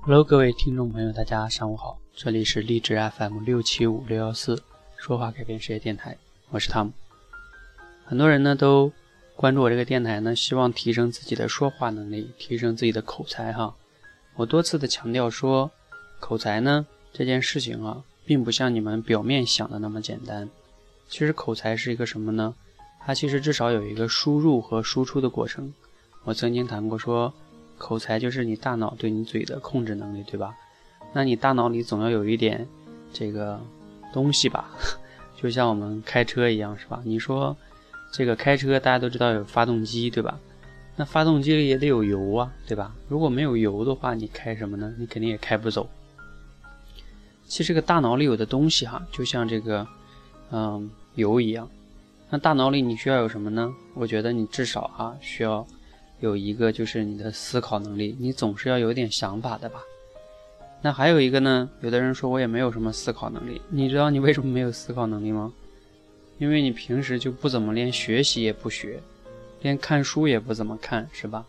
Hello，各位听众朋友，大家上午好，这里是励志 FM 六七五六幺四说话改变世界电台，我是汤姆。很多人呢都关注我这个电台呢，希望提升自己的说话能力，提升自己的口才哈。我多次的强调说，口才呢这件事情啊，并不像你们表面想的那么简单。其实口才是一个什么呢？它其实至少有一个输入和输出的过程。我曾经谈过说。口才就是你大脑对你嘴的控制能力，对吧？那你大脑里总要有一点这个东西吧，就像我们开车一样，是吧？你说这个开车，大家都知道有发动机，对吧？那发动机里也得有油啊，对吧？如果没有油的话，你开什么呢？你肯定也开不走。其实这个大脑里有的东西哈，就像这个嗯油一样。那大脑里你需要有什么呢？我觉得你至少啊需要。有一个就是你的思考能力，你总是要有点想法的吧？那还有一个呢？有的人说我也没有什么思考能力，你知道你为什么没有思考能力吗？因为你平时就不怎么连学习也不学，连看书也不怎么看，是吧？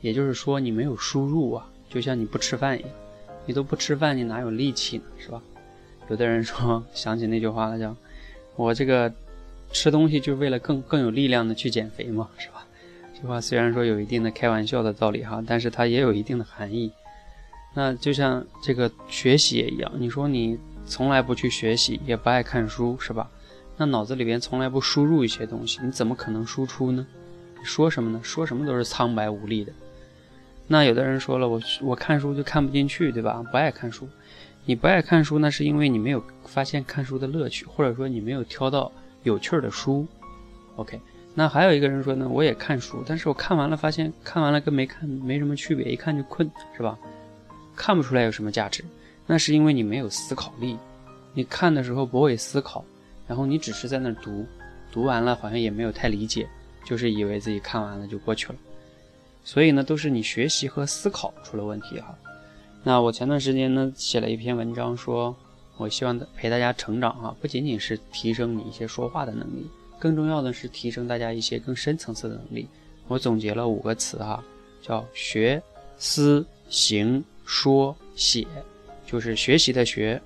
也就是说你没有输入啊，就像你不吃饭一样，你都不吃饭，你哪有力气呢？是吧？有的人说想起那句话了，叫我这个吃东西就是为了更更有力量的去减肥嘛，是吧？这话虽然说有一定的开玩笑的道理哈，但是它也有一定的含义。那就像这个学习也一样，你说你从来不去学习，也不爱看书，是吧？那脑子里边从来不输入一些东西，你怎么可能输出呢？你说什么呢？说什么都是苍白无力的。那有的人说了，我我看书就看不进去，对吧？不爱看书。你不爱看书，那是因为你没有发现看书的乐趣，或者说你没有挑到有趣的书。OK。那还有一个人说呢，我也看书，但是我看完了发现看完了跟没看没什么区别，一看就困，是吧？看不出来有什么价值，那是因为你没有思考力，你看的时候不会思考，然后你只是在那读，读完了好像也没有太理解，就是以为自己看完了就过去了，所以呢，都是你学习和思考出了问题哈。那我前段时间呢写了一篇文章，说我希望陪大家成长哈，不仅仅是提升你一些说话的能力。更重要的是提升大家一些更深层次的能力。我总结了五个词哈，叫学、思、行、说、写，就是学习的学，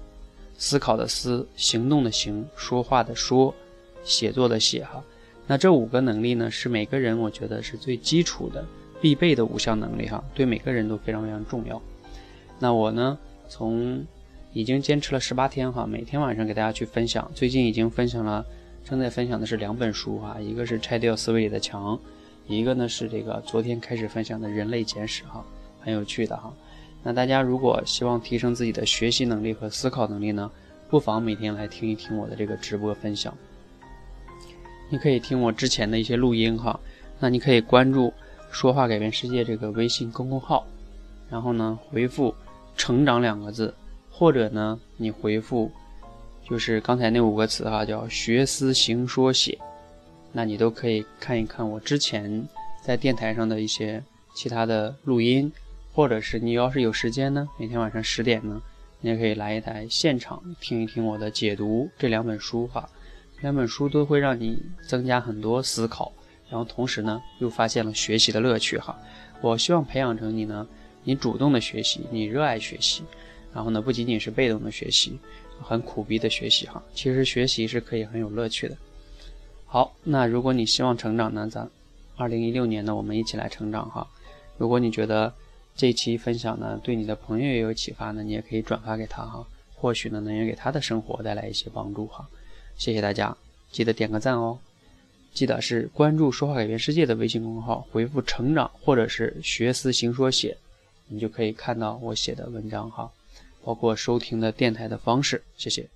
思考的思，行动的行，说话的说，写作的写哈。那这五个能力呢，是每个人我觉得是最基础的、必备的五项能力哈，对每个人都非常非常重要。那我呢，从已经坚持了十八天哈，每天晚上给大家去分享，最近已经分享了。正在分享的是两本书哈，一个是拆掉思维里的墙，一个呢是这个昨天开始分享的人类简史哈，很有趣的哈。那大家如果希望提升自己的学习能力和思考能力呢，不妨每天来听一听我的这个直播分享。你可以听我之前的一些录音哈，那你可以关注“说话改变世界”这个微信公众号，然后呢回复“成长”两个字，或者呢你回复。就是刚才那五个词哈，叫学思行说写，那你都可以看一看我之前在电台上的一些其他的录音，或者是你要是有时间呢，每天晚上十点呢，你也可以来一台现场听一听我的解读这两本书哈，两本书都会让你增加很多思考，然后同时呢又发现了学习的乐趣哈。我希望培养成你呢，你主动的学习，你热爱学习，然后呢不仅仅是被动的学习。很苦逼的学习哈，其实学习是可以很有乐趣的。好，那如果你希望成长呢，咱二零一六年呢，我们一起来成长哈。如果你觉得这期分享呢对你的朋友也有启发呢，你也可以转发给他哈，或许呢能也给他的生活带来一些帮助哈。谢谢大家，记得点个赞哦。记得是关注“说话改变世界”的微信公众号，回复“成长”或者是“学思行说写”，你就可以看到我写的文章哈。包括收听的电台的方式，谢谢。